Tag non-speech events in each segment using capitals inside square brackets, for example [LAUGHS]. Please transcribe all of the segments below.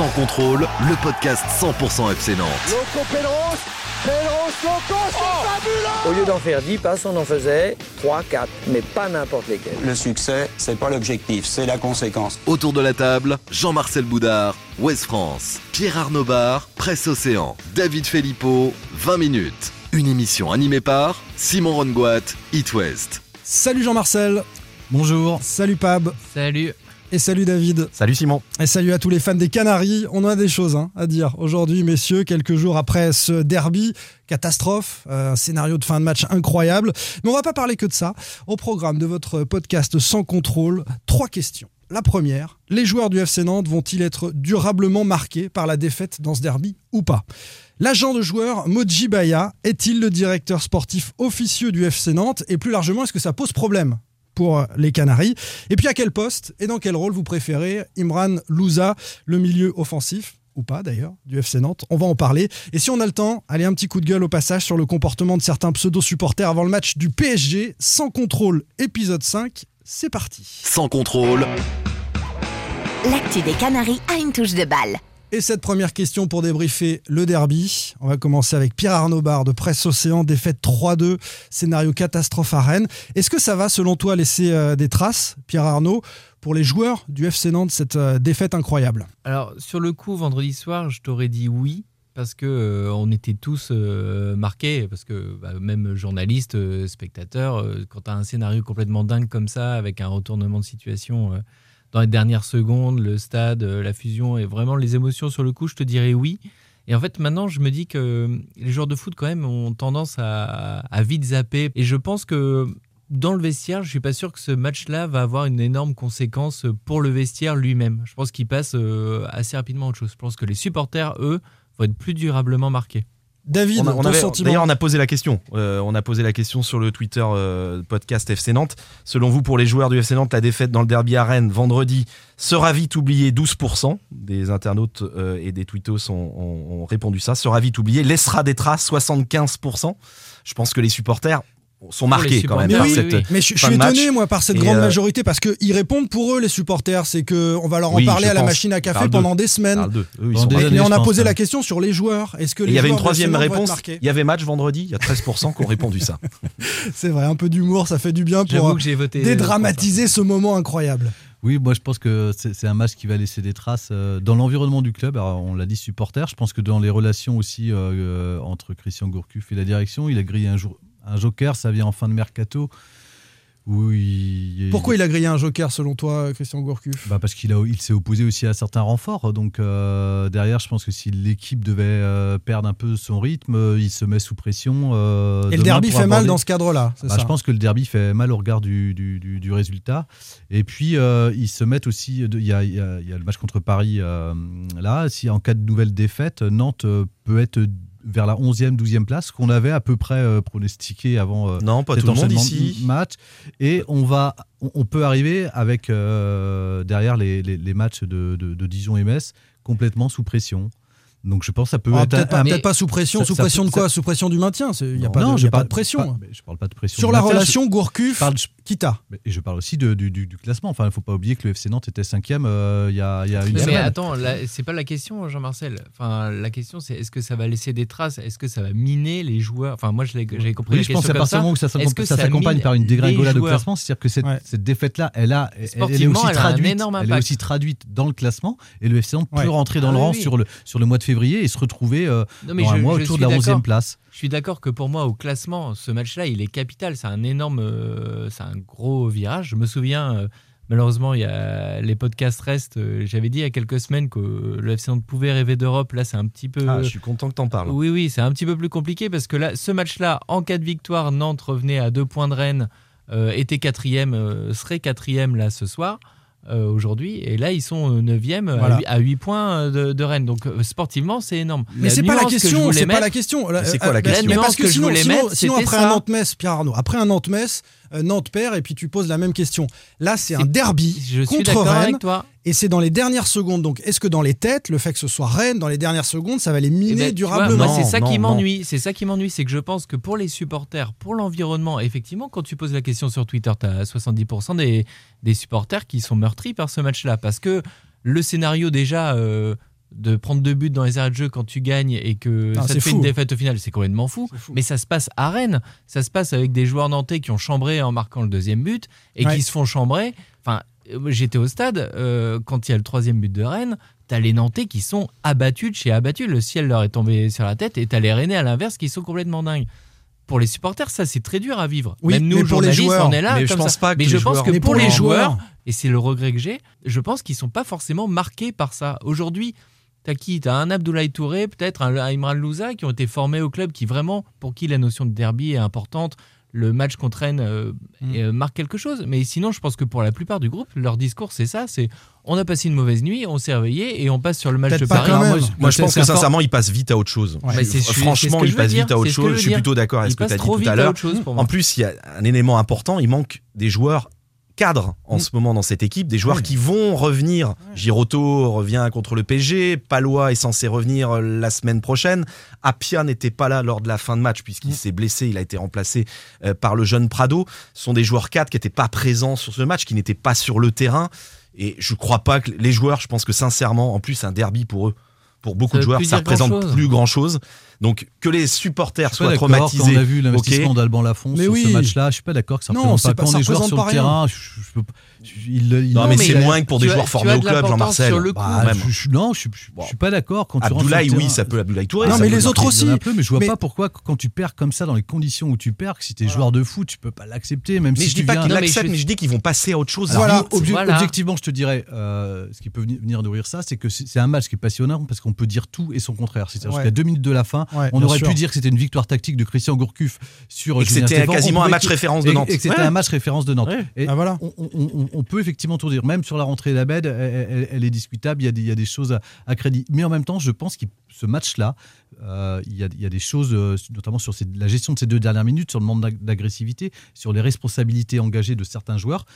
Sans contrôle, le podcast 100% FC Nantes. Loco Pedros, Pedros, Loco, c'est fabuleux Au lieu d'en faire 10 passes, on en faisait 3, 4, mais pas n'importe lesquels. Le succès, c'est pas l'objectif, c'est la conséquence. Autour de la table, Jean-Marcel Boudard, Ouest France, Pierre Arnaud Bar, Presse Océan, David Filippo, 20 minutes. Une émission animée par Simon Rongoat, It West. Salut Jean-Marcel. Bonjour. Salut Pab. Salut. Et salut David. Salut Simon. Et salut à tous les fans des Canaries. On a des choses hein, à dire aujourd'hui, messieurs, quelques jours après ce derby. Catastrophe, un scénario de fin de match incroyable. Mais on va pas parler que de ça. Au programme de votre podcast Sans contrôle, trois questions. La première, les joueurs du FC Nantes vont-ils être durablement marqués par la défaite dans ce derby ou pas? L'agent de joueur Moji Baya est-il le directeur sportif officieux du FC Nantes? Et plus largement, est-ce que ça pose problème? Pour les Canaries Et puis à quel poste et dans quel rôle vous préférez Imran Louza, le milieu offensif ou pas d'ailleurs, du FC Nantes? On va en parler. Et si on a le temps, allez un petit coup de gueule au passage sur le comportement de certains pseudo-supporters avant le match du PSG. Sans contrôle, épisode 5. C'est parti. Sans contrôle. L'actu des Canaries a une touche de balle. Et cette première question pour débriefer le derby. On va commencer avec Pierre Arnaud Bar de Presse Océan, défaite 3-2, scénario catastrophe à Rennes. Est-ce que ça va, selon toi, laisser euh, des traces, Pierre Arnaud, pour les joueurs du FC Nantes, cette euh, défaite incroyable? Alors, sur le coup, vendredi soir, je t'aurais dit oui. Parce que euh, on était tous euh, marqués, parce que bah, même journalistes, euh, spectateurs, quand tu as un scénario complètement dingue comme ça, avec un retournement de situation dans les dernières secondes, le stade, euh, la fusion et vraiment les émotions sur le coup, je te dirais oui. Et en fait, maintenant, je me dis que les joueurs de foot, quand même, ont tendance à, à vite zapper. Et je pense que dans le vestiaire, je suis pas sûr que ce match-là va avoir une énorme conséquence pour le vestiaire lui-même. Je pense qu'il passe euh, assez rapidement à autre chose. Je pense que les supporters, eux, vont être plus durablement marqués. David, On a- on avait- D'ailleurs, on a posé la question. Euh, on a posé la question sur le Twitter euh, podcast FC Nantes. Selon vous, pour les joueurs du FC Nantes, la défaite dans le derby à Rennes vendredi sera vite oubliée 12%. Des internautes euh, et des tweetos ont, ont- ont répondu ça. Sera vite oubliée. Laissera des traces 75%. Je pense que les supporters sont marqués quand même supporters, par oui, cette. oui. Mais je, suis match. étonné, moi, par cette Et, grande euh, majorité, parce qu'ils répondent pour eux, les supporters. C'est qu'on va leur en Oui, parler à la machine à café pendant d'eux. des semaines. Eux, ils des. Et, années, mais on a posé hein. la question sur les joueurs. Est-ce que Et il y avait une troisième réponse. Il y avait match vendredi. Il y a 13% qui ont répondu ça. [LAUGHS] C'est vrai, un peu d'humour, ça fait du bien pour euh, que j'ai voté. dédramatiser ce moment incroyable. Oui, moi je pense que c'est un match qui va laisser des traces euh, dans l'environnement du club. Alors, on l'a dit supporter. Je pense que dans les relations aussi euh, euh, entre Christian Gourcuff et la direction, il a grillé un, jour, un joker. Ça vient en fin de mercato. Où il, Pourquoi il a grillé un joker selon toi, Christian Gourcuff? Bah parce qu'il il s'est opposé aussi à certains renforts. Donc euh, derrière, je pense que si l'équipe devait euh, perdre un peu son rythme, euh, il se met sous pression. euh, Et le derby fait mal dans ce cadre-là, bah, je pense que le derby fait mal au regard du, du, du- du résultat. Et puis, ils se mettent aussi. Il y y a- il y a le match contre Paris là. Si en cas de nouvelle défaite, Nantes peut être vers la 11e, 12e place, qu'on avait à peu près euh, pronostiqué avant. euh, Non, pas tout le monde ici. de matchs. Et on, va, on, peut arriver avec euh, derrière les, les- les matchs de, de- de Dijon et Metz complètement sous pression. Donc je pense que ça peut Ah, être Peut-être pas, sous pression. ça- sou ça pression de quoi? Ça- Sous pression du maintien. Il n'y a Non, pas, non, de, je y a pas parle- de pression. pas- mais je parle pas de pression. Sur la Maintien, je- relation Gourcuff, parle- Kita. mais- Et je parle aussi de- du, du- du classement. Enfin, il ne faut pas oublier que le FC Nantes était cinquième euh, il y, a, il y a une Mais, mais semaine. attends, là, c'est pas la question, Jean-Marcel. Enfin, la question, c'est est-ce que ça va laisser des traces? Est-ce que ça va miner les joueurs? Enfin, moi, je l'ai- j'avais compris oui, la je pense qu'à partir du moment où ça, s'accompagne par une dégringolade joueurs? classement, c'est-à-dire que cette, défaite-là, elle, a, elle- est aussi traduite, énorme elle est impact. aussi traduite dans le classement et le FC Nantes peut rentrer dans Ah le rang sur, le, sur le mois de février et se retrouver euh, Non, mais dans un je, mois je autour suis de la d'accord. 11e place. Je suis d'accord que pour moi, au classement, ce match-là, il est capital. C'est un énorme, euh, c'est un gros virage. Je me souviens, euh, malheureusement, il y a, les podcasts restent. J'avais dit il y a quelques semaines que le FC Nantes pouvait rêver d'Europe. Là, c'est un petit peu. Ah, je suis content que t'en parles. Oui, oui, c'est un petit peu plus compliqué parce que là, ce match-là, en cas de victoire, Nantes revenait à deux points de Rennes, euh, était quatrième, euh, serait quatrième là ce soir. Euh, aujourd'hui et là ils sont euh, neuvième à Voilà. huit- à 8 points euh, de, de Rennes donc euh, sportivement c'est énorme Mais c'est pas la que question, voulais c'est pas la question. c'est quoi la Euh, question mais La parce que que je sinon, voulais sinon- mettre, sinon, après ça. un Nantes-Metz, Pierre Arnaud, après un Nantes-Metz, euh, Nantes perd et puis tu poses la même question. Là, c'est un derby je suis contre Rennes avec toi et c'est dans les dernières secondes. Donc, est-ce que dans les têtes, le fait que ce soit Rennes, dans les dernières secondes, ça va les Eh miner ben, tu vois, durablement moi, c'est ça qui m'ennuie. C'est ça qui m'ennuie, c'est que je pense que pour les supporters, pour l'environnement, effectivement, quand tu poses la question sur Twitter, tu as 70% des, des supporters qui sont meurtris par ce match-là. Parce que le scénario, déjà, euh, de prendre deux buts dans les arrêts de jeu quand tu gagnes et que Ah, ça te fait fou. une défaite au final, c'est complètement fou. Mais ça se passe à Rennes, ça se passe avec des joueurs nantais qui ont chambré en marquant le deuxième but et Ouais. qui se font chambrer. Enfin, j'étais au stade euh, quand il y a le troisième but de Rennes. T'as les Nantais qui sont abattus de chez abattus. Le ciel leur est tombé sur la tête et t'as les Rennais à l'inverse qui sont complètement dingues. Pour les supporters, ça c'est très dur à vivre. Oui, Même nous, mais pour les joueurs. on est là. Mais je pense ça. pas que mais les je pense joueurs- que Mais pour pour les joueurs- et c'est le regret que j'ai, je pense qu'ils sont pas forcément marqués par ça. Aujourd'hui, t'as qui? T'as un Abdoulaye Touré, peut-être un Imran Louza, qui ont été formés au club, qui vraiment, pour qui la notion de derby est importante. Le match contre Rennes euh, Mm. euh, marque quelque chose. Mais sinon, je pense que pour la plupart du groupe, leur discours, c'est ça c'est on a passé une mauvaise nuit, on s'est réveillé et on passe sur le match de pas Paris. moi, je- Moi, je C'est- pense que sincèrement, il passe vite à autre chose. Ouais. Franchement, que il je veux passe dire, vite à autre chose. Je suis plutôt d'accord avec ce que tu as dit tout à l'heure. En plus, il y a un élément important, il manque des joueurs cadres en Mm. ce moment dans cette équipe, des joueurs Oui. qui vont revenir. Giroto revient contre le PG, Palois est censé revenir euh, la semaine prochaine. Apia n'était pas là lors de la fin de match puisqu'il Mm. s'est blessé, il a été remplacé euh, par le jeune Prado. Ce sont des joueurs cadres qui n'étaient pas présents sur ce match, qui n'étaient pas sur le terrain. Et je crois pas que les joueurs, je pense que sincèrement, en plus un derby pour eux, pour beaucoup Ça de joueurs, ça représente plus grand chose. Donc que les supporters soient quand traumatisés. on a vu l'investissement ok. d'Alban Lafont Mais sur oui. ce match-là. Je suis pas d'accord que ça Non, représente pas pas- quand les joueurs sur le pas terrain. je- je peux- il- il- Non, Non, mais, mais c'est moins que pour des as- joueurs formés au club, Jean-Marcel. Bah, non, je, je- je suis pas d'accord. Quand Abdoulaye, oui, ça peut Abdoulaye Touré. Non, mais les autres aussi. Mais je vois pas pourquoi quand tu perds comme ça dans les conditions où tu perds, que si t'es joueur de foot, tu peux pas l'accepter, même Mais si je dis pas qu'ils l'acceptent, mais je dis qu'ils vont passer à autre chose. Voilà. Objectivement, je te dirais, euh, ce qui peut venir- nourrir ça, c'est que c'est c'est un match qui est passionnant parce qu'on peut dire tout et son contraire. C'est-à-dire Ouais. jusqu'à deux minutes de la fin, Ouais, on aurait sûr. pu dire que c'était une victoire tactique de Christian Gourcuff sur Et que Julien c'était quasiment On un match référence de Nantes. Et que c'était Ouais. un match référence de Nantes. Ouais. Et Ah, voilà. on, on- on- on peut effectivement tout dire. Même sur la rentrée d'Abed, elle, elle- elle est discutable. Il y a des, il y a des choses à, à crédit. Mais en même temps, je pense que ce match-là, euh, il, y a, il y a des choses, euh, notamment sur ces- la gestion de ces deux dernières minutes, sur le manque d'ag- d'agressivité, sur les responsabilités engagées de certains joueurs.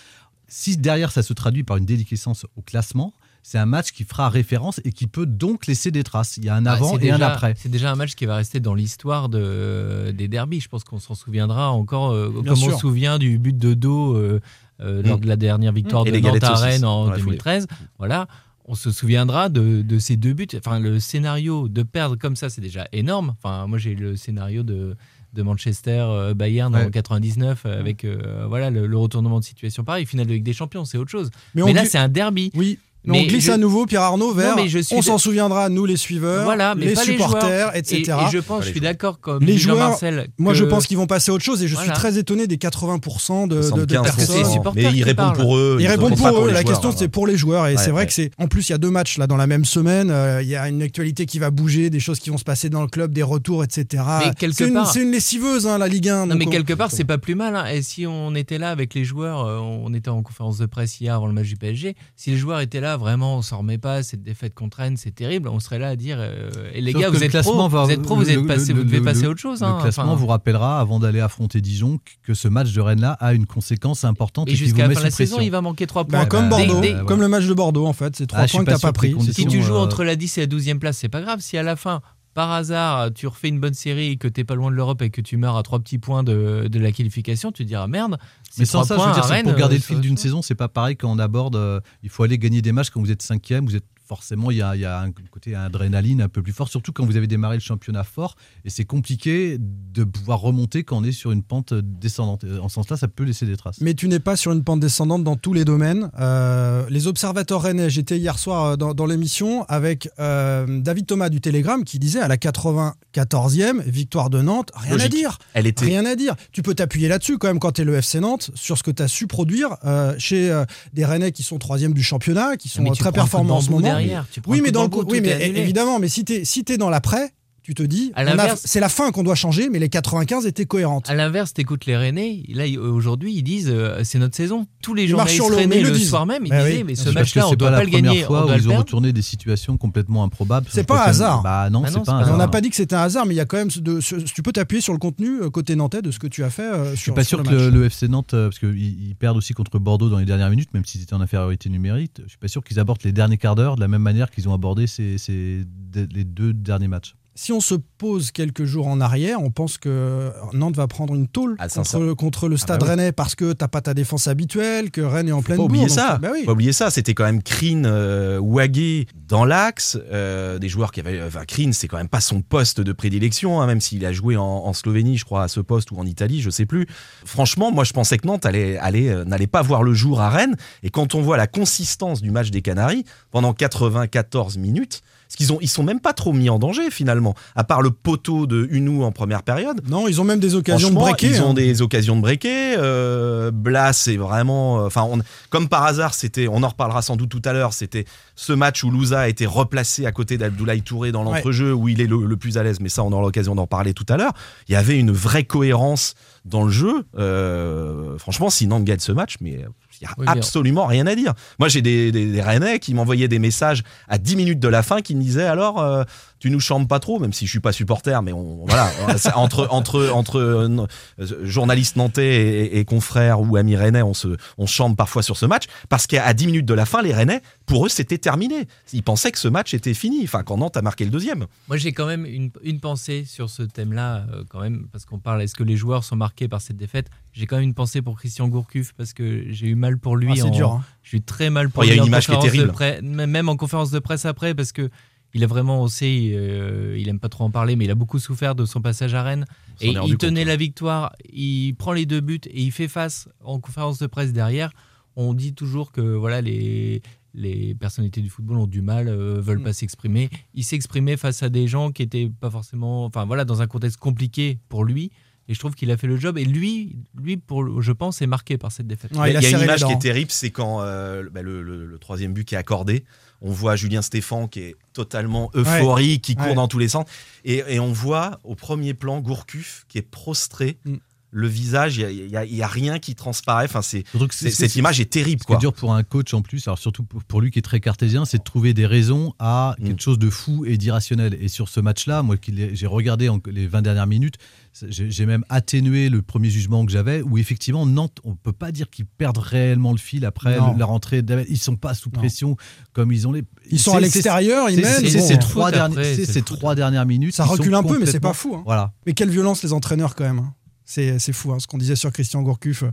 Si derrière ça se traduit par une déliquescence au classement, c'est un match qui fera référence et qui peut donc laisser des traces. Il y a un Ah, avant et un après. C'est déjà un match qui va rester dans l'histoire de, des derbies. Je pense qu'on s'en souviendra encore, euh, comme on se souvient du but de dos euh, euh, lors Mm. de la dernière victoire Et de Nantes à Rennes en dans la foulée. 2013. Voilà. On se souviendra de, de ces deux buts. Enfin, le scénario de perdre comme ça, c'est déjà énorme. Enfin, moi, j'ai le scénario de, de Manchester euh, Bayern en Ouais. 99 euh, avec euh, voilà le, le retournement de situation pareil. Finale de Ligue des Champions, c'est autre chose. Mais, Mais, là, c'est un derby. Oui. Mais, on glisse je- à nouveau Pierre Arnaud vers. Non, mais je suis on de- s'en souviendra, nous les suiveurs, Voilà, mais les supporters, joueurs. etc. Et, et je pense, je suis d'accord comme Les joueurs, Jean-Marcel. Moi, que- je pense qu'ils vont passer à autre chose et je Voilà. suis très étonné des 80% de, de, de 75 Parce que c'est les personnes. supporters Mais qui ils répondent pour eux. Ils répondent répondent pour eux. la joueurs. question, c'est pour les joueurs. Et Ouais, c'est vrai ouais. que c'est. En plus, il y a deux matchs là dans la même semaine. euh, Il y a une actualité qui va bouger, des choses qui vont se passer dans le club, des retours, etc. Mais quelque C'est une, part- c'est une lessiveuse, hein, la Ligue 1. Non, donc mais quelque part, c'est pas plus mal. hein. Et si on était là avec les joueurs, euh, on était en conférence de presse hier avant le match du PSG. Si les joueurs étaient là, vraiment, on s'en remet pas. Cette défaite contre Rennes, c'est terrible. On serait là à dire euh, et les Sauf gars, vous le êtes classement pro, va- vous êtes pro, vous le- êtes le- passé, le- vous devez le- passer à autre chose. Le hein. classement Enfin, vous rappellera, avant d'aller affronter Dijon, que ce match de Rennes-là a une conséquence importante et et, qui vous jusqu'à la met fin de la sous saison, pression. il va manquer 3 Bah, points. comme bah, Bordeaux, comme le match de Bordeaux en fait, c'est trois Ah, je suis points que pas t'as sûr pas pris. Si tu joues entre la 10 et la 12e place, c'est pas grave. Si à la fin, par hasard, tu refais une bonne série et que t'es pas loin de l'Europe et que tu meurs à 3 petits points de, de la qualification, tu te diras merde. Mais sans trois ça, je veux dire, Rennes, pour garder euh, le fil d'une saison, c'est pas pareil quand on aborde. euh, il faut aller gagner des matchs quand vous êtes cinquième, vous êtes forcément il y a, il y a un côté adrénaline un peu plus fort, surtout quand vous avez démarré le championnat fort et c'est compliqué de pouvoir remonter quand on est sur une pente descendante. En ce sens-là, ça peut laisser des traces. Mais tu n'es pas sur une pente descendante dans tous les domaines. Euh, les observateurs rennais, j'étais hier soir euh, dans, dans l'émission avec euh, David Thomas du Télégramme qui disait à la 94e, victoire de Nantes, rien à dire. Elle était. Rien à dire. Tu peux t'appuyer là-dessus quand même quand tu es le FC Nantes, sur ce que tu as su produire euh, chez euh, des Rennais qui sont troisième du championnat, qui sont Mais tu très performants en ce moment. Derrière, tu prends Oui, mais dans le coup- oui, mais évidemment, mais si tu es, si t'es dans l'après, tu te dis, À on a- l'inverse- c'est la fin qu'on doit changer, mais les 95 étaient cohérentes. À l'inverse, t'écoutes les Rennais, là aujourd'hui ils disent euh, c'est notre saison. Tous les journalistes sur mais Rennais le le disent. soir même, ils Bah disaient oui. mais ce match-là on c'est doit pas pas la le première gagner, on fois doit où le ils ont retourné des situations complètement improbables. C'est pas préfère- hasard. Bah non, Ah c'est un pas on n'a pas dit que c'était un hasard, mais il y a quand même de, ce- tu peux t'appuyer sur le contenu euh, côté nantais de ce que tu as fait. euh, Je suis sur, pas sûr le que le, le FC Nantes, euh, parce qu'ils ils perdent aussi contre Bordeaux dans les dernières minutes, même s'ils étaient en infériorité numérique, je suis pas sûr qu'ils abordent les derniers quarts d'heure de la même manière qu'ils ont abordé les deux derniers matchs. Si on se pose quelques jours en arrière, on pense que Nantes va prendre une tôle Ah, contre, le Stade bah oui. Rennais parce que t'as pas ta défense habituelle, que Rennes est en pleine pas oublier bourre, donc- ça. Bah oui. Faut pas oublier ça. C'était quand même Krine, euh, Wagé dans l'axe, euh, des joueurs qui avaient. Enfin, Krine, c'est quand même pas son poste de prédilection, hein, même s'il a joué en, en Slovénie, je crois, à ce poste ou en Italie, je sais plus. Franchement, moi, je pensais que Nantes allait, allait, euh, n'allait pas voir le jour à Rennes. Et quand on voit la consistance du match des Canaries pendant 94 minutes. Parce qu'ils ont, ils sont même pas trop mis en danger finalement, à part le poteau de Unou en première période. Non, ils ont même des occasions de breaker. Ils ont hein. des occasions de breaker. Euh, Blas, c'est vraiment. euh, Enfin, comme par hasard, c'était. On en reparlera sans doute tout à l'heure. C'était ce match où Louza a été replacé à côté d'Abdoulaye Touré dans l'entrejeu, où il est le, le plus à l'aise. Mais ça, on aura l'occasion d'en parler tout à l'heure. Il y avait une vraie cohérence dans le jeu. Euh, franchement, si Nantes gagne ce match, mais il n'y a Oui, absolument rien à dire. Moi, j'ai des, des, des Rennais qui m'envoyaient des messages à 10 minutes de la fin qui me disaient alors, euh, tu nous chantes pas trop, même si je suis pas supporter, mais on, voilà, [LAUGHS] entre, entre, entre euh, journalistes nantais et, et confrères ou amis Rennais, on se, on chante parfois sur ce match parce qu'à 10 minutes de la fin, les Rennais, pour eux, c'était terminé. Ils pensaient que ce match était fini. Enfin, quand Nantes a marqué le deuxième. Moi, j'ai quand même une, une pensée sur ce thème-là, euh, quand même, parce qu'on parle, est-ce que les joueurs sont marqués par cette défaite? J'ai quand même une pensée pour Christian Gourcuff, parce que j'ai eu mal pour lui. Ah, c'est en- dur, hein. J'ai eu très mal pour Oh, il y a lui une image qui est terrible. presse- même en conférence de presse après, parce que il a vraiment aussi, euh, il aime pas trop en parler, mais il a beaucoup souffert de son passage à Rennes. On Et il tenait compte, la victoire, il prend les deux buts et il fait face en conférence de presse derrière. On dit toujours que voilà les les personnalités du football ont du mal, euh, veulent Mm. pas s'exprimer. Il s'exprimait face à des gens qui étaient pas forcément, enfin voilà, dans un contexte compliqué pour lui. Et je trouve qu'il a fait le job. Et lui, lui pour, je pense, est marqué par cette défaite. Ouais, il y a, une image qui est terrible, c'est quand euh, bah, le, le- le troisième but qui est accordé. On voit Julien Stéphan qui est totalement euphorique, qui court Ouais. dans tous les sens. Et, et on voit au premier plan Gourcuff qui est prostré. Mm. Le visage, il n'y a, il y a rien qui transparaît. Enfin, c'est, c'est- c'est- cette c'est- image est terrible. Ce qui est Quoi. dur pour un coach en plus, alors surtout pour lui qui est très cartésien, c'est de trouver des raisons à Mm. quelque chose de fou et d'irrationnel. Et sur ce match-là, moi qui l'ai- j'ai regardé en- les 20 dernières minutes, c'est- j'ai j'ai même atténué le premier jugement que j'avais, où effectivement Nantes, on peut pas dire qu'ils perdent réellement le fil après le- la rentrée. Ils sont pas sous Non. pression comme ils ont les. Ils sont c'est- à c'est- l'extérieur, ils c'est- mènent. c'est- c'est bon, ces trois dernières- c'est c'est minutes. Ça recule un peu, mais c'est pas fou. hein. Voilà. Mais quelle violence les entraîneurs quand même. Hein. C'est c'est fou hein, ce qu'on disait sur Christian Gourcuff.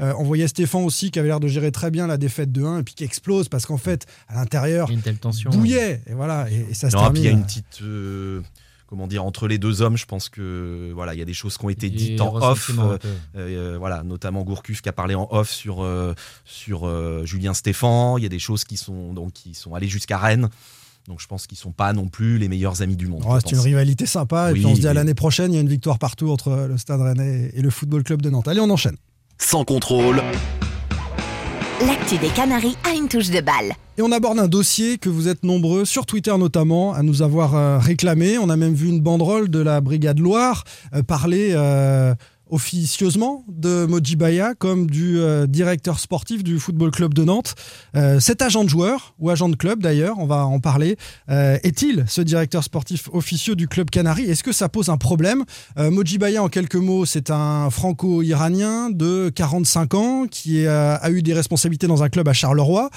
Euh, on voyait Stéphane aussi qui avait l'air de gérer très bien la défaite de 1 et puis qui explose parce qu'en fait, à l'intérieur, Il y a une telle tension. bouillait. Et voilà, et, et ça se Non, puis termine. il y a une petite. euh, comment dire Entre les deux hommes, je pense que voilà, il y a des choses qui ont été dites en off. euh. Euh, voilà, notamment Gourcuff qui a parlé en off sur, euh, sur euh, Julien Stéphan. Il y a des choses qui sont, donc, qui sont allées jusqu'à Rennes. Donc je pense qu'ils sont pas non plus les meilleurs amis du monde. Oh, c'est une rivalité sympa. Et puis on se dit à l'année prochaine, il y a une victoire partout entre le Stade Rennais et le Football Club de Nantes. Allez, on enchaîne. Sans contrôle, L'actu des Canaries a une touche de balle. Et on aborde un dossier que vous êtes nombreux, sur Twitter notamment, à nous avoir euh, réclamé. On a même vu une banderole de la Brigade Loire euh, parler euh, officieusement de Mojibaya comme du euh, directeur sportif du Football Club de Nantes. Euh, cet agent de joueur, ou agent de club d'ailleurs, on va en parler, euh, est-il ce directeur sportif officieux du club Canari Est-ce que ça pose un problème? Mojibaya, en quelques mots, c'est un franco-iranien de 45 ans qui a eu des responsabilités dans un club à Charleroi,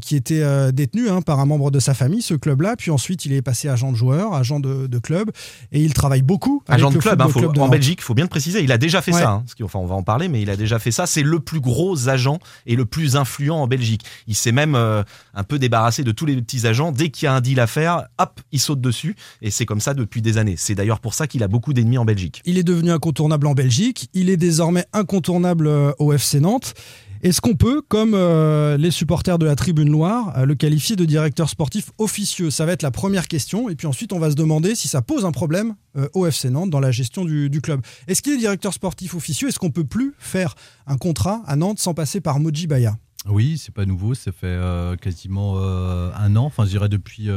qui était détenu hein, par un membre de sa famille, ce club-là. Puis ensuite, il est passé agent de joueur, agent de, de club, et il travaille beaucoup. avec Agent de le club, hein, faut- de en. Belgique, il faut bien le préciser. Il a déjà fait Ouais. ça. hein, enfin, on va en parler, mais il a déjà fait ça. C'est le plus gros agent et le plus influent en Belgique. Il s'est même euh, un peu débarrassé de tous les petits agents. Dès qu'il y a un deal à faire, hop, il saute dessus. Et c'est comme ça depuis des années. C'est d'ailleurs pour ça qu'il a beaucoup d'ennemis en Belgique. Il est devenu incontournable en Belgique. Il est désormais incontournable euh, au FC Nantes. Est-ce qu'on peut, comme euh, les supporters de la Tribune Loire, euh, le qualifier de directeur sportif officieux? Ça va être la première question. Et puis ensuite, on va se demander si ça pose un problème euh, au FC Nantes dans la gestion du, club. Est-ce qu'il est directeur sportif officieux? Est-ce qu'on peut plus faire un contrat à Nantes sans passer par Moji Baya? Oui, c'est pas nouveau, ça fait quasiment un an, enfin je dirais depuis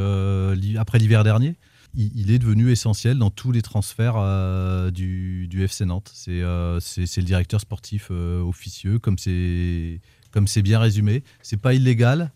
après l'hiver dernier. Il, il est devenu essentiel dans tous les transferts euh, du, du FC Nantes. C'est euh, c'est- le directeur sportif euh, officieux, comme c'est bien résumé. C'est pas illégal,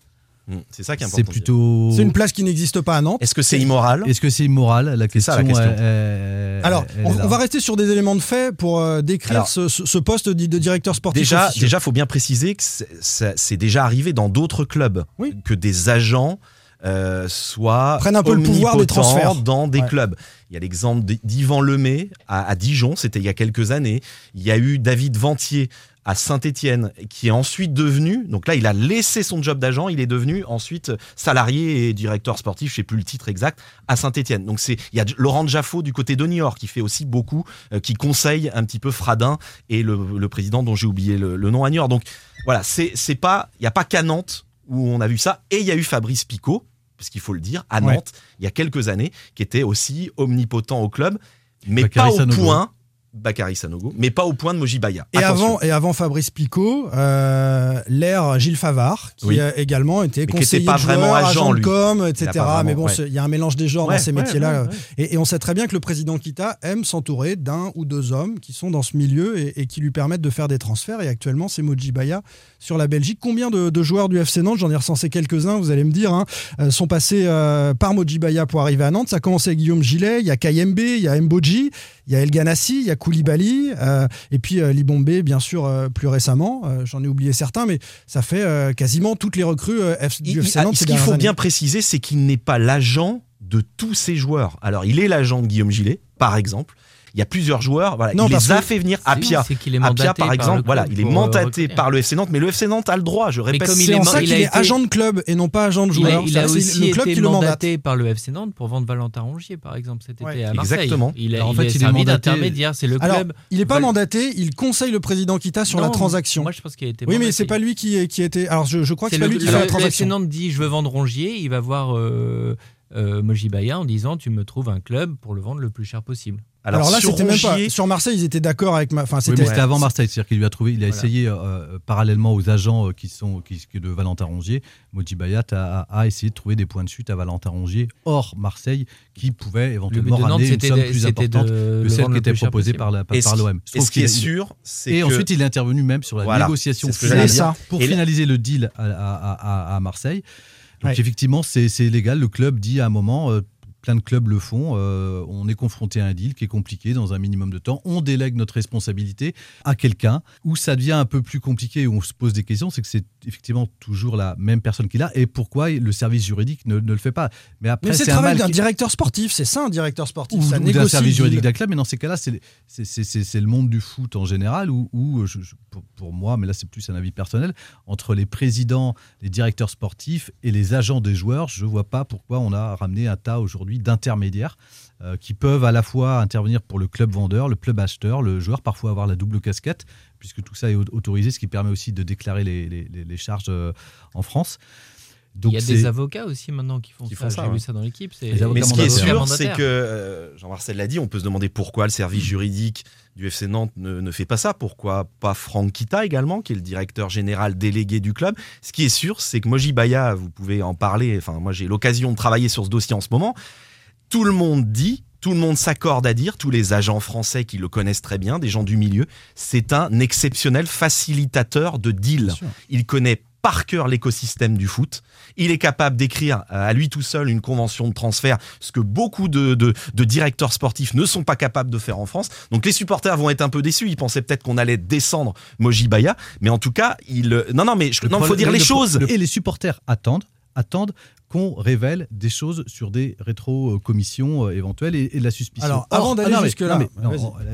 Mm, C'est ça qui est important. c'est plutôt. C'est une place qui n'existe pas à Nantes. Est-ce que c'est immoral Est-ce que c'est immoral La question. ça, la question. elle- elle- Alors, elle on, est va rester sur des éléments de fait pour euh, décrire Alors, ce, poste de, directeur sportif Déjà, officieux. déjà, faut bien préciser que c'est- déjà arrivé dans d'autres clubs Oui. que des agents euh, soit Prennent un peu le pouvoir des transferts. dans des Ouais. clubs. Il y a l'exemple d'Yvan Lemay à, à Dijon, c'était il y a quelques années. Il y a eu David Ventier à Saint-Étienne, qui est ensuite devenu, donc là il a laissé son job d'agent, il est devenu ensuite salarié et directeur sportif, je sais plus le titre exact, à Saint-Étienne. Donc c'est, il y a Laurent Jaffo du côté de Niort qui fait aussi beaucoup, euh, qui conseille un petit peu Fradin et le, le président dont j'ai oublié le, le nom à Niort. Donc voilà, c'est, c'est pas, il y a pas qu'à Nantes où on a vu ça, et il y a eu Fabrice Picot, parce qu'il faut le dire, à Ouais. Nantes, il y a quelques années, qui était aussi omnipotent au club, mais pas au point, Bakary Sanogo, mais pas au point de Mojibaya. Et avant, et avant Fabrice Picot, euh, l'ère Gilles Favard, qui Oui. a également été Mais conseiller pas de joueur, vraiment agent, de com, etc. Mais bon, ouais. il y a un mélange des genres Ouais, dans ces ouais, métiers-là. Et, et on sait très bien que le président Kita aime s'entourer d'un ou deux hommes qui sont dans ce milieu et, et qui lui permettent de faire des transferts. Et actuellement, c'est Mojibaya sur la Belgique. Combien de, de joueurs du FC Nantes, j'en ai recensé quelques-uns, vous allez me dire, hein, euh, sont passés euh, par Mojibaya pour arriver à Nantes? Ça a commencé avec Guillaume Gillet, il y a Kayembe, il y a Mboji, il y a El Ganassi, il y a Koulibaly, euh, et puis euh, Libombe, bien sûr, euh, plus récemment. J'en ai oublié certains, mais ça fait quasiment toutes les recrues du FC Nantes ce qu'il faut bien préciser, c'est qu'il n'est pas l'agent de tous ces joueurs. Alors, il est l'agent de Guillaume Gillet, par exemple. Il y a plusieurs joueurs. Voilà, Non, il les a fait venir. Apia, est Apia, mandaté par par exemple, le voilà, il est euh, mandaté recruter. par le FC Nantes, mais le FC Nantes a le droit, je répète. C'est est en ça il qu'il est été- agent de club et non pas agent de Il a, joueur. il a aussi le club été qui le mandate. mandaté par le FC Nantes pour vendre Valentin Rongier, par exemple, cet été Ouais. à Marseille. Exactement. Il a, Alors, en il fait, a il est mandaté- d'intermédiaire. C'est le Alors, club. il n'est pas Val- mandaté, il conseille le président Kita sur la Non, transaction. Moi, je pense qu'il a été Oui, mais c'est pas lui qui, qui a été. Alors, je, crois que C'est pas le, lui qui le- fait la le FC transaction. Nantes dit je veux vendre Rongier, il va voir euh, euh, Mojibaya en disant tu me trouves un club pour le vendre le plus cher possible. Alors, là, sur c'était même pas. Sur Marseille, ils étaient d'accord avec ma. Enfin, c'était. avant Marseille, c'est-à-dire qu'il lui a trouvé, il a Voilà. essayé euh, parallèlement aux agents euh, qui sont qui, qui- de Valentin Rongier, Moji Bayat a, a essayé de trouver des points de chute à Valentin Rongier hors Marseille qui pouvait éventuellement ramener une somme de- plus importante de que le celle qui était proposée par, Et l'OM. Et ce qui est sûr, c'est Et que ensuite, il est intervenu même sur la Voilà. négociation finale pour Et finaliser le deal à, à- à- à Marseille. Donc Ouais. effectivement, c'est c'est légal. Le club dit à un moment, euh, plein de clubs le font, euh, on est confronté à un deal qui est compliqué dans un minimum de temps. On délègue notre responsabilité à quelqu'un. Où ça devient un peu plus compliqué, où on se pose des questions, c'est que c'est effectivement toujours la même personne qui l'a. Et pourquoi le service juridique ne, ne le fait pas Mais après, c'est le travail d'un qui- directeur sportif, c'est ça un directeur sportif. ou, ça ou d'un négocie service juridique d'un club, mais dans ces cas-là, c'est le monde du foot en général, où, où, je- je- pour, pour moi, mais là c'est plus un avis personnel, entre les présidents, les directeurs sportifs et les agents des joueurs, je ne vois pas pourquoi on a ramené un tas aujourd'hui d'intermédiaires euh, qui peuvent à la fois intervenir pour le club vendeur, le club acheteur, le joueur, parfois avoir la double casquette, puisque tout ça est au- autorisé, ce qui permet aussi de déclarer les, les- les- les charges euh, en France. Donc il y a des avocats aussi maintenant qui font Qui ça. font ça, J'ai vu ça dans l'équipe. Mais ce qui est sûr, c'est que euh, Jean-Marcel l'a dit, on peut se demander pourquoi le service juridique du FC Nantes ne, ne fait pas ça, pourquoi pas Franck Kita également, qui est le directeur général délégué du club. Ce qui est sûr, c'est que Moji Baya, vous pouvez en parler, enfin moi j'ai l'occasion de travailler sur ce dossier en ce moment, tout le monde dit, tout le monde s'accorde à dire, tous les agents français qui le connaissent très bien, des gens du milieu, c'est un exceptionnel facilitateur de deal. Il connaît par cœur l'écosystème du foot. Il est capable d'écrire euh, à lui tout seul une convention de transfert, ce que beaucoup de, de- de directeurs sportifs ne sont pas capables de faire en France. Donc les supporters vont être un peu déçus. Ils pensaient peut-être qu'on allait descendre Moji Baya, mais en tout cas, il euh, non non mais je, non, il faut dire les le- choses. le- et les supporters attendent, attendent qu'on révèle des choses sur des rétro-commissions euh, éventuelles et, et de la suspicion. Alors, avant d'aller jusque-là,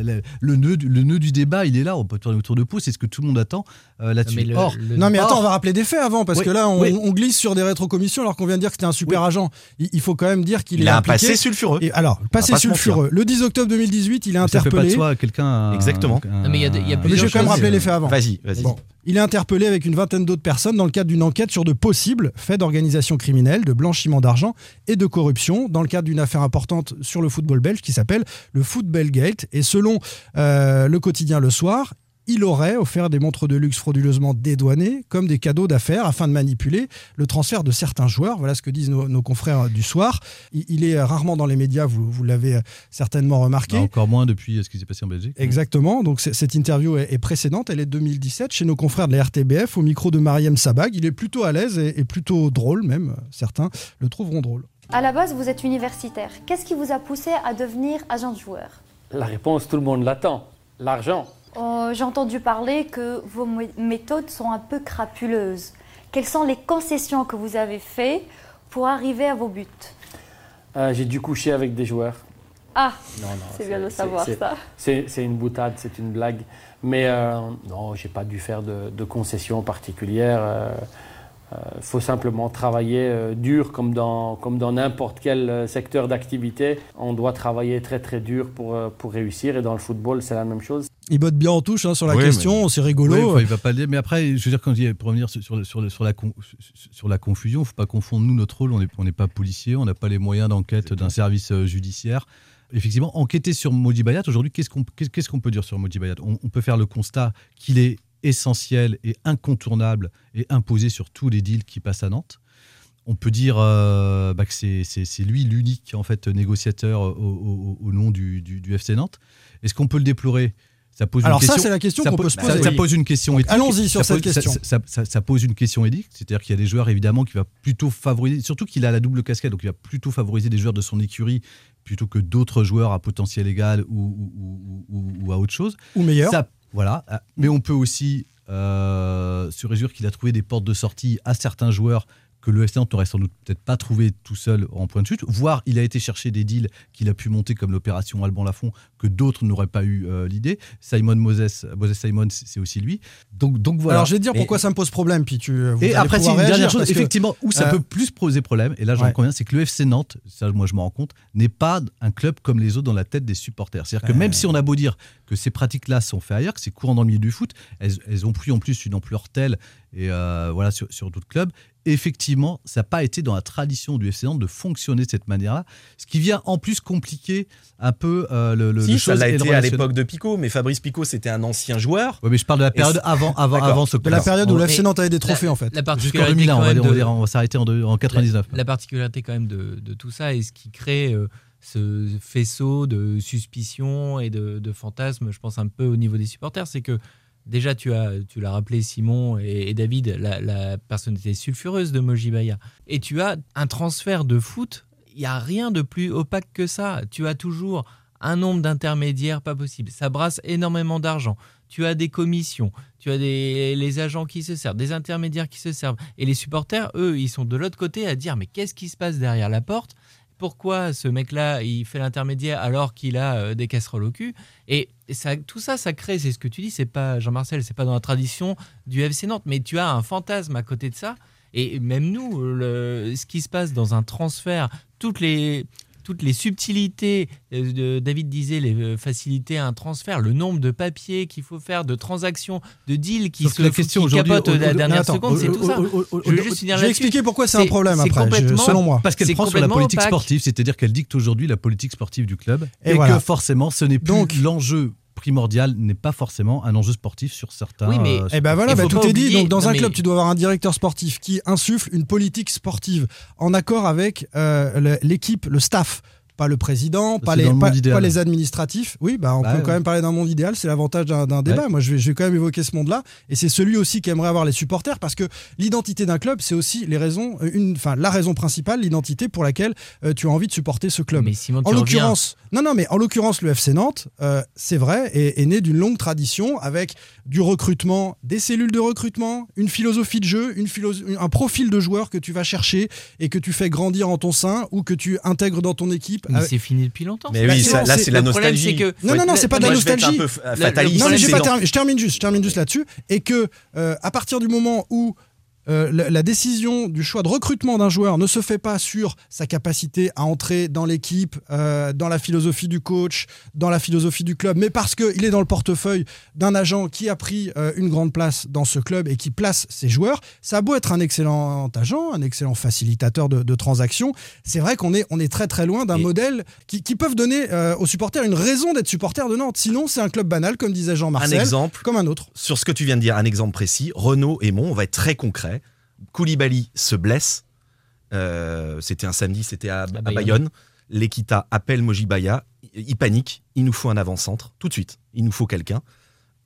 le, le nœud, du- le nœud du débat, il est là. On peut tourner autour de pouce. C'est ce que tout le monde attend euh, là-dessus. Or, le- Non mais attends, on va rappeler des faits avant parce Oui, que là on, oui. on glisse sur des rétrocommissions alors qu'on vient de dire que c'était un super agent. Il, il faut quand même dire qu'il Il est a un impliqué. passé sulfureux. Et alors, passé pas sulfureux. Le 10 octobre 2018, il est ça fait pas de interpellé. soi quelqu'un. un- Exactement. un- Non, mais il y a de- il y a un- Mais je vais quand même rappeler euh, les faits avant. Vas-y, vas-y. Bon. Il est interpellé avec une vingtaine d'autres personnes dans le cadre d'une enquête sur de possibles faits d'organisation criminelle, de blanchiment d'argent et de corruption dans le cadre d'une affaire importante sur le football belge qui s'appelle le Football Gate. Et selon euh, le quotidien Le Soir, il aurait offert des montres de luxe frauduleusement dédouanées comme des cadeaux d'affaires afin de manipuler le transfert de certains joueurs. Voilà ce que disent nos, nos confrères du soir. Il, il est rarement dans les médias, vous, vous l'avez certainement remarqué. Bah, encore moins depuis euh, ce qui s'est passé en Belgique. Exactement. Donc cette interview est, est précédente. Elle est de 2017 chez nos confrères de la RTBF au micro de Mariam Sabag. Il est plutôt à l'aise et, et plutôt drôle même. Certains le trouveront drôle. À la base, vous êtes universitaire. Qu'est-ce qui vous a poussé à devenir agent de joueur? La réponse, tout le monde l'attend. L'argent. Euh, J'ai entendu parler que vos mé- méthodes sont un peu crapuleuses. Quelles sont les concessions que vous avez faites pour arriver à vos buts? Euh, J'ai dû coucher avec des joueurs. Ah, c'est bien de savoir ça. C'est une boutade, c'est une blague. Mais euh, non, j'ai pas dû faire de, de concessions particulières. Il faut simplement travailler euh, dur comme dans comme dans n'importe quel euh, secteur d'activité. On doit travailler très très dur pour, euh, pour réussir. Et dans le football, c'est la même chose. Il botte bien en touche hein, sur la Oui, question, c'est rigolo. Oui, enfin, il va pas le dire. Mais après, je veux dire, quand pour revenir sur, sur, le- sur, le- sur la, con- sur la confusion, il ne faut pas confondre, nous, notre rôle, on n'est on pas policier, on n'a pas les moyens d'enquête d'un service euh, judiciaire. Effectivement, enquêter sur Modi Bayat, aujourd'hui, qu'est-ce qu'on qu'est-ce qu'on peut dire sur Modi Bayat? On, on peut faire le constat qu'il est essentiel et incontournable et imposé sur tous les deals qui passent à Nantes. On peut dire euh, bah, que c'est- c'est c'est lui l'unique en fait négociateur au, au- au nom du, du- du FC Nantes. Est-ce qu'on peut le déplorer? Ça pose Alors une ça, question, c'est la question qu'on peut se poser. Ça, pose une question éthique. Allons-y sur Ça cette pose- question. Ça, pose une question éthique, c'est-à-dire qu'il y a des joueurs évidemment qui va plutôt favoriser, surtout qu'il a la double casquette, donc il va plutôt favoriser des joueurs de son écurie plutôt que d'autres joueurs à potentiel égal ou, ou- ou- ou- ou à autre chose. Ou meilleur. Ça, voilà. Mais on peut aussi euh, se réjouir qu'il a trouvé des portes de sortie à certains joueurs que le FC Nantes n'aurait sans doute peut-être pas trouvé tout seul en point de chute, voire il a été chercher des deals qu'il a pu monter comme l'opération Alban Lafont que d'autres n'auraient pas eu euh, l'idée. Simon Moses, Moses Simon, c'est aussi lui. Donc, donc voilà. Alors je vais te dire Et- pourquoi ça me pose problème, puis tu. vous et après, c'est une dernière chose, effectivement, où ça euh, peut plus poser problème, et là j'en ouais. conviens, c'est que le FC Nantes, ça moi je me rends compte, n'est pas un club comme les autres dans la tête des supporters. C'est-à-dire que même si on a beau dire que ces pratiques-là sont faites ailleurs, que c'est courant dans le milieu du foot, elles, elles ont pris en plus une ampleur telle, et euh, voilà, sur, sur d'autres clubs, effectivement, ça n'a pas été dans la tradition du FC Nantes de fonctionner de cette manière-là, ce qui vient en plus compliquer un peu euh, le, le, Si, le ça l'a été à l'époque de Picot, mais Fabrice Picot, c'était un ancien joueur. Ouais, mais je parle de la période avant, avant, avant ce de la période où le FC Nantes avait des La- trophées en fait. La Jusqu'en particularité 2001, on quand va, même dire- on va de- on va s'arrêter en, deux- en 99. La, la particularité quand même de, de tout ça et ce qui crée euh, ce faisceau de suspicions et de, de fantasmes, je pense un peu au niveau des supporters, c'est que déjà tu as, tu l'as rappelé Simon et, David, la, la personnalité sulfureuse de Mojibaya. Et tu as un transfert de foot, il n'y a rien de plus opaque que ça. Tu as toujours un nombre d'intermédiaires pas possible. Ça brasse énormément d'argent. Tu as des commissions, tu as des, les agents qui se servent, des intermédiaires qui se servent. Et les supporters, eux, ils sont de l'autre côté à dire mais qu'est-ce qui se passe derrière la porte? Pourquoi ce mec-là, il fait l'intermédiaire alors qu'il a euh, des casseroles au cul? Et ça, tout ça, ça crée, c'est ce que tu dis, c'est pas Jean-Marcel, c'est pas dans la tradition du FC Nantes, mais tu as un fantasme à côté de ça. Et même nous, le- ce qui se passe dans un transfert, toutes les, toutes les subtilités, euh, de- David disait, les euh, facilités à un transfert, le nombre de papiers qu'il faut faire, de transactions, de deals qui Sauf se la question qui aujourd'hui, capotent au- la dernière attends, seconde, c'est tout ça. au- Je au- juste finir vais expliquer pourquoi c'est un problème c'est après, je- selon moi. Parce qu'elle C'est prend sur la politique opaque. sportive, c'est-à-dire qu'elle dicte aujourd'hui la politique sportive du club Et et, voilà. que forcément ce n'est plus Donc- l'enjeu primordial n'est pas forcément un enjeu sportif sur certains. Oui, mais- euh, Eh ben voilà, Il bah, tout est dit. Donc dans non, un mais- club, tu dois avoir un directeur sportif qui insuffle une politique sportive en accord avec euh, l'équipe, le staff. Pas le président, pas les, pas, pas administratifs. Oui, bah, on Bah peut ouais. quand même parler d'un monde idéal. C'est l'avantage d'un débat. Ouais. Moi, je vais, je vais quand même évoquer ce monde-là. Et c'est celui aussi qu'aimeraient avoir les supporters parce que l'identité d'un club, c'est aussi les raisons, euh, une, enfin, la raison principale, l'identité pour laquelle euh, tu as envie de supporter ce club. Mais Simon, tu En l'occurrence, non, non, mais en l'occurrence, le FC Nantes, euh, c'est vrai, est, est né d'une longue tradition avec du recrutement, des cellules de recrutement, une philosophie de jeu, une un profil de joueur que tu vas chercher et que tu fais grandir en ton sein ou que tu intègres dans ton équipe. Mais avec- c'est fini depuis longtemps. Mais oui, ça- là, c'est- la nostalgie. que- Non, non, non, c'est pas de la Moi, je vais être nostalgie. Je termine juste, je termine juste là-dessus. Et que euh, à partir du moment où euh, la, la décision du choix de recrutement d'un joueur ne se fait pas sur sa capacité à entrer dans l'équipe, euh, dans la philosophie du coach, dans la philosophie du club, mais parce qu'il est dans le portefeuille d'un agent qui a pris euh, une grande place dans ce club et qui place ses joueurs, ça a beau être un excellent agent, un excellent facilitateur de, de transactions, c'est vrai qu'on est, on est très très loin d'un modèle qui, qui peuvent donner aux supporters une raison d'être supporters de Nantes. Sinon, c'est un club banal, comme disait Un Jean-Marcel, exemple, comme un autre. sur ce que tu viens de dire, un exemple précis. Renault et Mon, on va être très concret. Koulibaly se blesse. Euh, c'était un samedi, c'était à, à Bayonne. Bayonne. L'Equita appelle Mojibaya. Il panique. Il nous faut un avant-centre. Tout de suite. Il nous faut quelqu'un.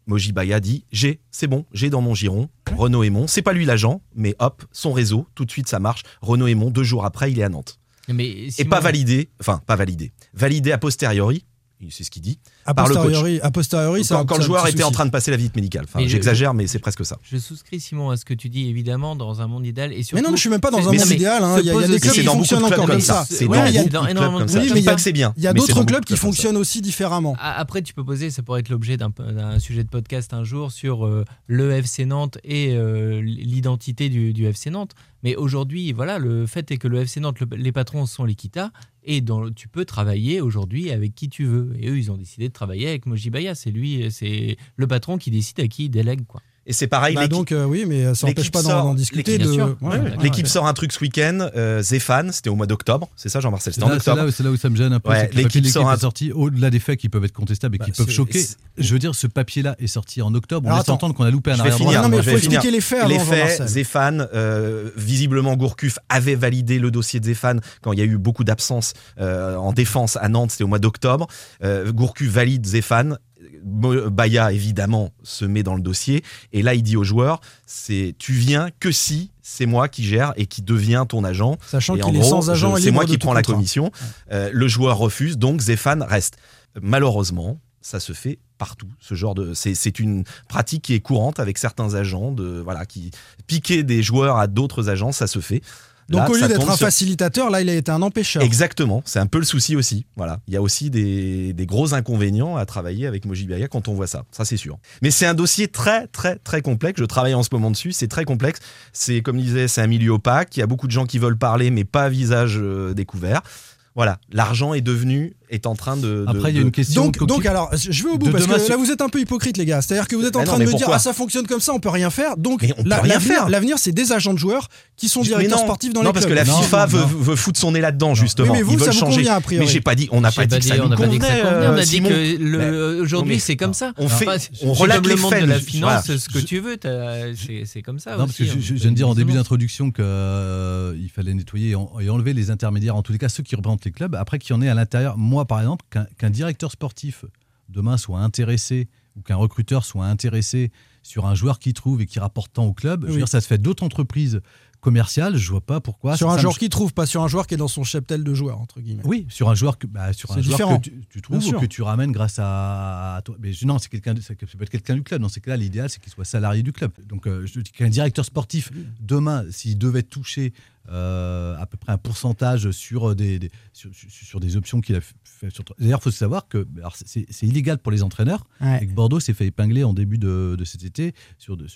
Mojibaya dit J'ai, c'est bon, j'ai dans mon giron. Renault Aymon, c'est pas lui l'agent, mais hop, son réseau, tout de suite ça marche. Renault Aymon, deux jours après, il est à Nantes. Mais Et pas validé, enfin pas validé, validé a posteriori c'est ce qu'il dit. A par le coach. posteriori, a posteriori, ça- quand, ça- le joueur était en train de passer la visite médicale. Enfin, j'exagère, mais c'est presque ça. Je souscris, Simon, à ce que tu dis, évidemment, dans un monde idéal. Et surtout, Mais non, mais je suis même pas dans un monde idéal. hein. Il y a, des clubs qui fonctionnent encore comme ça. C'est Ouais, dans il y a- beaucoup de clubs comme ça. Il y a- pas que c'est bien. Il y a mais c'est d'autres clubs qui fonctionnent aussi différemment. Après, tu peux poser, ça pourrait être l'objet d'un sujet de podcast un jour sur euh, le FC Nantes et euh, l'identité du FC Nantes. Mais aujourd'hui, voilà, le fait est que le FC Nantes, le- les patrons sont l'Equita et dans, tu peux travailler aujourd'hui avec qui tu veux. Et eux, ils ont décidé de travailler avec Mojibaya. C'est lui, c'est le patron qui décide à qui il délègue. Quoi. Et c'est pareil. Bah l'équipe- donc euh, oui, mais ça n'empêche pas d'en discuter. l'équipe- de- bien sûr. ouais, Ouais, ouais, ouais. L'équipe ouais. sort un truc ce week-end. euh, Zéphane, c'était au mois d'octobre. C'est ça, Jean-Marcel C'est C'était en là, c'est là octobre. où- c'est là où ça me gêne un peu. L'équipe sort un- est sorti au-delà des faits qui peuvent être contestables et qui Bah, peuvent c'est- choquer. Je veux dire, ce papier-là est sorti en octobre. On Alors, laisse attends. entendre qu'on a loupé un Je vais arrière finir. Non, mais faut expliquer les faits Les faits. Zéphane, euh, visiblement Gourcuff avait validé le dossier de Zéphane quand il y a eu beaucoup d'absences euh, en défense à Nantes, c'était au mois d'octobre. Euh, Gourcuff valide Zéphane. Baya évidemment se met dans le dossier. Et là il dit aux joueurs c'est tu viens que si c'est moi qui gère et qui devient ton agent. Sachant qu'il est sans agent c'est moi qui prends la commission. Euh, le joueur refuse donc Zéphane reste. Malheureusement ça se fait partout ce genre de c'est c'est une pratique qui est courante avec certains agents de voilà qui piquer des joueurs à d'autres agents ça se fait Donc Là, au lieu d'être un sur- facilitateur, là il a été un empêcheur. Exactement, c'est un peu le souci aussi. Voilà, il y a aussi des, des gros inconvénients à travailler avec Mojibaya quand on voit ça, ça c'est sûr. Mais c'est un dossier très très très complexe. Je travaille en ce moment dessus, c'est très complexe. C'est comme je disais, c'est un milieu opaque. Il y a beaucoup de gens qui veulent parler, mais pas à visage euh, découvert. Voilà, l'argent est devenu, est en train de. de- Après, il y a une question. Donc, donc alors, je vais au bout De parce demain que sur- là vous êtes un peu hypocrite les gars. C'est-à-dire que vous êtes en Mais train non, de me dire ah ça fonctionne comme ça, on peut rien faire. Donc Mais on peut rien l'avenir, faire. l'avenir c'est des agents de joueurs qui sont directeurs non, sportifs dans non les parce clubs. que la Non, FIFA non, veut, non. veut foutre son nez là-dedans justement. Oui, mais vous, Ils veulent ça changer. convient, a priori. Mais j'ai pas dit, on n'a pas dit que ça nous on n'a pas dit que ça convenait. on a euh, dit que aujourd'hui non, c'est comme ça. on fait- on relate les le monde faits, de la finance, ce que tu veux, c'est comme ça Non, parce que je, hein. je- viens de dire en début d'introduction qu'il fallait nettoyer et, en- et enlever les intermédiaires, en tous les cas ceux qui représentent les clubs. Après qu'il y en ait à l'intérieur, moi par exemple, qu'un directeur sportif demain soit intéressé ou qu'un recruteur soit intéressé sur un joueur qui trouve et qui rapporte tant au club, je veux dire, ça se fait d'autres entreprises commerciales, je vois pas pourquoi. sur ça- un ça me- joueur qui trouve, pas sur un joueur qui est dans son cheptel de joueurs entre guillemets. Oui, sur un joueur que, bah, sur un joueur que tu, tu trouves ou que tu ramènes grâce à, à toi. Mais je- non, c'est quelqu'un, ça peut être quelqu'un du club. Dans ces cas-là, l'idéal c'est qu'il soit salarié du club. Donc, euh, je dis qu'un directeur sportif demain, s'il devait toucher euh, à peu près un pourcentage sur des, des- sur, des options qu'il a fait. Sur... D'ailleurs, il faut savoir que c'est, illégal pour les entraîneurs Ouais. et que Bordeaux s'est fait épingler en début de, de cet été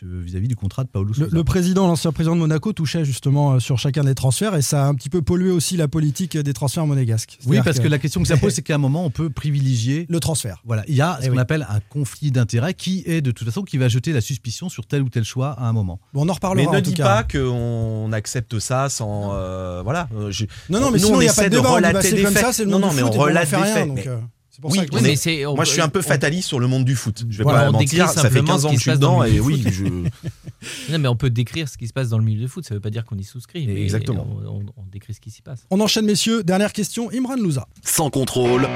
vis-à-vis du contrat de Paolo Le, Sousa. le président, l'ancien président de Monaco, touchait justement euh, sur chacun des transferts et ça a un petit peu pollué aussi la politique des transferts monégasques. Oui, parce que... la question que ça pose, [LAUGHS] c'est qu'à un moment, on peut privilégier le transfert. Voilà, il y a ce Eh qu'on oui. appelle un conflit d'intérêts qui est de toute façon qui va jeter la suspicion sur tel ou tel choix à un moment. Bon, on en Mais reparlera ne en tout dis cas. pas qu'on accepte ça sans. Euh, voilà. euh, je- Non, non, mais Nous, sinon on il n'y a essaie pas de débat. Bah, relater c'est des comme faits. ça, c'est le Non, non, du mais on relate des faits, donc, mais- c'est pour Oui, ça que- mais c'est- Moi, je suis un peu on- fataliste sur le monde du foot. Je vais Voilà, pas on mentir, ça fait simplement 15 ce ans qui que se je suis passe dans dedans et oui, je. [LAUGHS] Non, mais on peut décrire ce qui se passe dans le milieu de foot, ça veut pas dire qu'on y souscrit. mais Exactement. On, on- on décrit ce qui s'y passe. On enchaîne, messieurs. Dernière question. Imran Louza. Sans contrôle,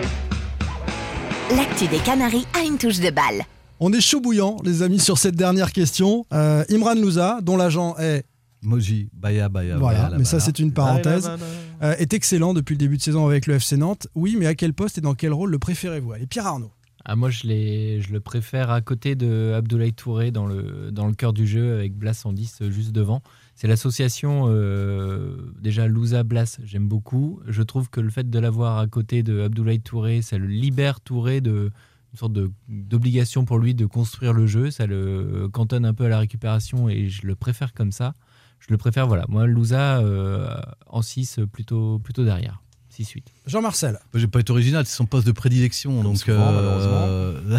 L'actu des Canaries a une touche de balle. On est chaud bouillant, les amis, sur cette dernière question. Euh, Imran Louza, dont l'agent est, Moji, Baya, Baya. voilà, Baya, mais ça c'est une parenthèse, euh, est excellent depuis le début de saison avec le FC Nantes. Oui, mais à quel poste et dans quel rôle le préférez-vous? Allez, Pierre Arnaud. Ah, moi, je, le préfère à côté de Abdoulaye Touré dans le, dans le cœur du jeu avec Blas en 10 euh, juste devant. C'est l'association euh, déjà Louza Blas, j'aime beaucoup. Je trouve que le fait de l'avoir à côté de Abdoulaye Touré, ça le libère Touré de une sorte d'obligation pour lui de construire le jeu. Ça le cantonne un peu à la récupération et je le préfère comme ça. Je le préfère, voilà. Moi, Louza euh, en 6 plutôt, plutôt derrière. 6-8. Jean-Marcel. Je vais pas être original, c'est son poste de prédilection. Donc, souvent, euh, [LAUGHS]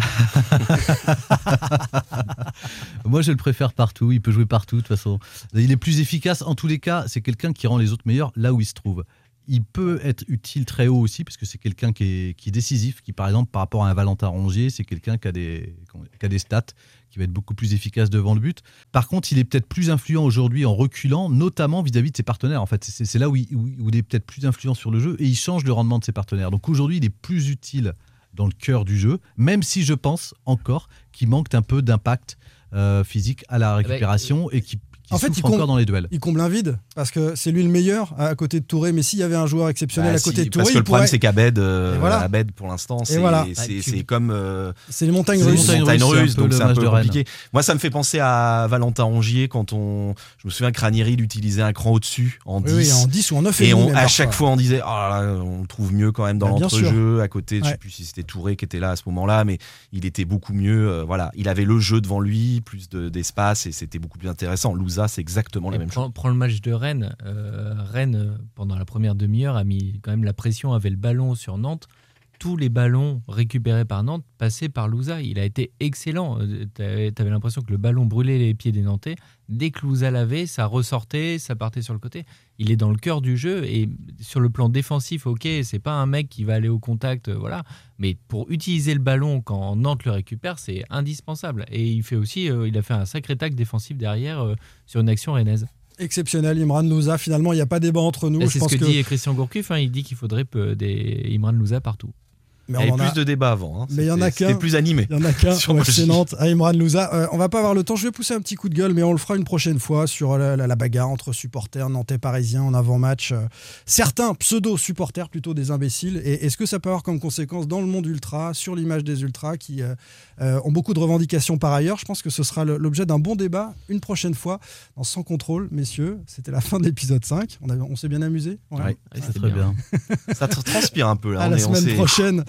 Moi, je le préfère partout. Il peut jouer partout, de toute façon. Il est plus efficace. En tous les cas, c'est quelqu'un qui rend les autres meilleurs là où il se trouve. Il peut être utile très haut aussi, parce que c'est quelqu'un qui est, qui est décisif, qui, par exemple, par rapport à un Valentin Rongier, c'est quelqu'un qui, a des- qui a des stats, qui va être beaucoup plus efficace devant le but. Par contre, il est peut-être plus influent aujourd'hui en reculant, notamment vis-à-vis de ses partenaires. En fait, c'est là où il, où- où il est peut-être plus influent sur le jeu et il change le rendement de ses partenaires. Donc aujourd'hui, il est plus utile dans le cœur du jeu, même si je pense encore qu'il manque un peu d'impact euh, physique à la récupération et qui qui En fait, il encore dans les duels. Il comble un vide parce que c'est lui le meilleur à côté de Touré. Mais s'il y avait un joueur exceptionnel Bah, à côté si, de Touré, parce que le problème pourrait- c'est qu'Abed, euh, voilà. Abed pour l'instant, c'est voilà. c'est- Bah, tu- c'est comme euh, c'est les montagnes C'est les russes. montagnes montagne russes, donc le c'est un peu compliqué. Moi, ça me fait penser à Valentin Rongier quand on, je me souviens que Ranieri il utilisait un cran au-dessus en Oui, 10. oui, en 10 ou en 9 Et on, à chaque fois, on disait, oh là là, on le trouve mieux quand même dans Bah, l'entrejeu. À côté, je sais plus si c'était Touré qui était là à ce moment-là, mais il était beaucoup mieux. euh, voilà, il avait le jeu devant lui, plus de- d'espace, et c'était beaucoup plus intéressant. C'est exactement la Et même prends, chose. prends le match de Rennes. Euh, Rennes, pendant la première demi-heure, a mis quand même la pression, avait le ballon sur Nantes. Tous les ballons récupérés par Nantes passaient par Louza. Il a été excellent. Tu avais l'impression que le ballon brûlait les pieds des Nantais. Dès que Louza l'avait, ça ressortait, ça partait sur le côté. Il est dans le cœur du jeu et sur le plan défensif, ok, c'est pas un mec qui va aller au contact, euh, voilà. Mais pour utiliser le ballon quand Nantes le récupère, c'est indispensable. Et il fait aussi, euh, il a fait un sacré tac défensif derrière euh, sur une action rennaise. Exceptionnel, Imran Louza. Finalement, il n'y a pas débat entre nous. Je C'est ce que, que dit Christian Gourcuff. hein, il dit qu'il faudrait des Imran Louza partout. Mais Il y on avait en a- plus de débats avant. hein. Mais il y en a C'était- C'était qu'un. plus animé. Il y en a qu'un [LAUGHS] Sur Nantes, à Imran Louza. Euh, on va pas avoir le temps. Je vais pousser un petit coup de gueule, mais on le fera une prochaine fois sur la, la- la bagarre entre supporters nantais parisiens en avant-match. Euh, certains pseudo-supporters, plutôt des imbéciles. Et est-ce que ça peut avoir comme conséquence dans le monde ultra, sur l'image des ultras qui euh, euh, ont beaucoup de revendications par ailleurs? Je pense que ce sera l'objet d'un bon débat une prochaine fois dans Sans contrôle, messieurs. C'était la fin de l'épisode 5. On, a- on s'est bien amusé Ouais. Ouais. C'est très bien. [LAUGHS] Ça te transpire un peu là. À on la est- semaine prochaine.